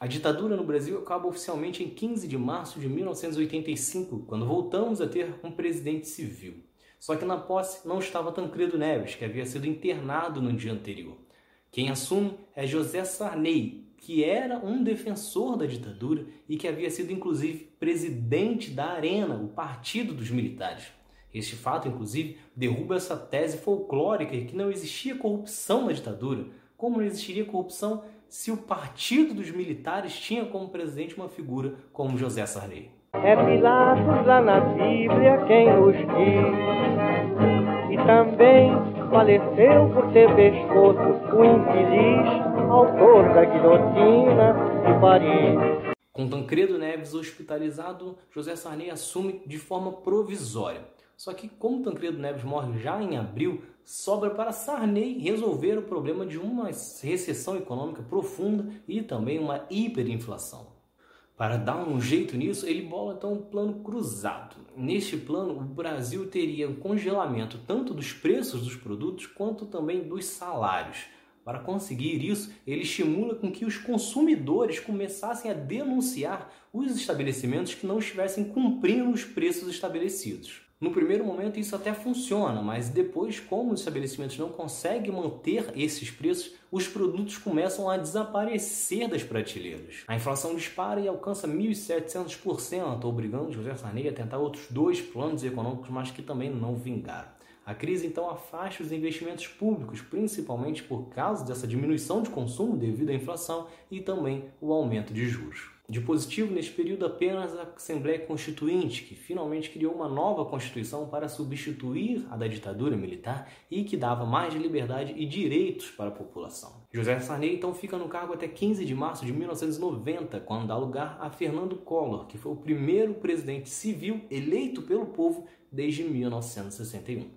A ditadura no Brasil acaba oficialmente em 15 de março de 1985, quando voltamos a ter um presidente civil. Só que na posse não estava Tancredo Neves, que havia sido internado no dia anterior. Quem assume é José Sarney, que era um defensor da ditadura e que havia sido inclusive presidente da Arena, o partido dos militares. Este fato, inclusive, derruba essa tese folclórica de que não existia corrupção na ditadura. Como não existiria corrupção se o partido dos militares tinha como presidente uma figura como José Sarney? É Pilatos lá na Bíblia quem nos diz. E também faleceu por ter pescoço o infeliz autor da guilhotina de Paris. Com Tancredo Neves hospitalizado, José Sarney assume de forma provisória. Só que, como Tancredo Neves morre já em abril, sobra para Sarney resolver o problema de uma recessão econômica profunda e também uma hiperinflação. Para dar um jeito nisso, ele bola então um plano cruzado. Neste plano, o Brasil teria um congelamento tanto dos preços dos produtos quanto também dos salários. Para conseguir isso, ele estimula com que os consumidores começassem a denunciar os estabelecimentos que não estivessem cumprindo os preços estabelecidos. No primeiro momento isso até funciona, mas depois, como os estabelecimentos não conseguem manter esses preços, os produtos começam a desaparecer das prateleiras. A inflação dispara e alcança 1.700%, obrigando José Sarney a tentar outros dois planos econômicos, mas que também não vingaram. A crise então afasta os investimentos públicos, principalmente por causa dessa diminuição de consumo devido à inflação e também o aumento de juros. De positivo neste período apenas a Assembleia Constituinte, que finalmente criou uma nova Constituição para substituir a da ditadura militar e que dava mais liberdade e direitos para a população. José Sarney então fica no cargo até 15 de março de 1990, quando dá lugar a Fernando Collor, que foi o primeiro presidente civil eleito pelo povo desde 1961.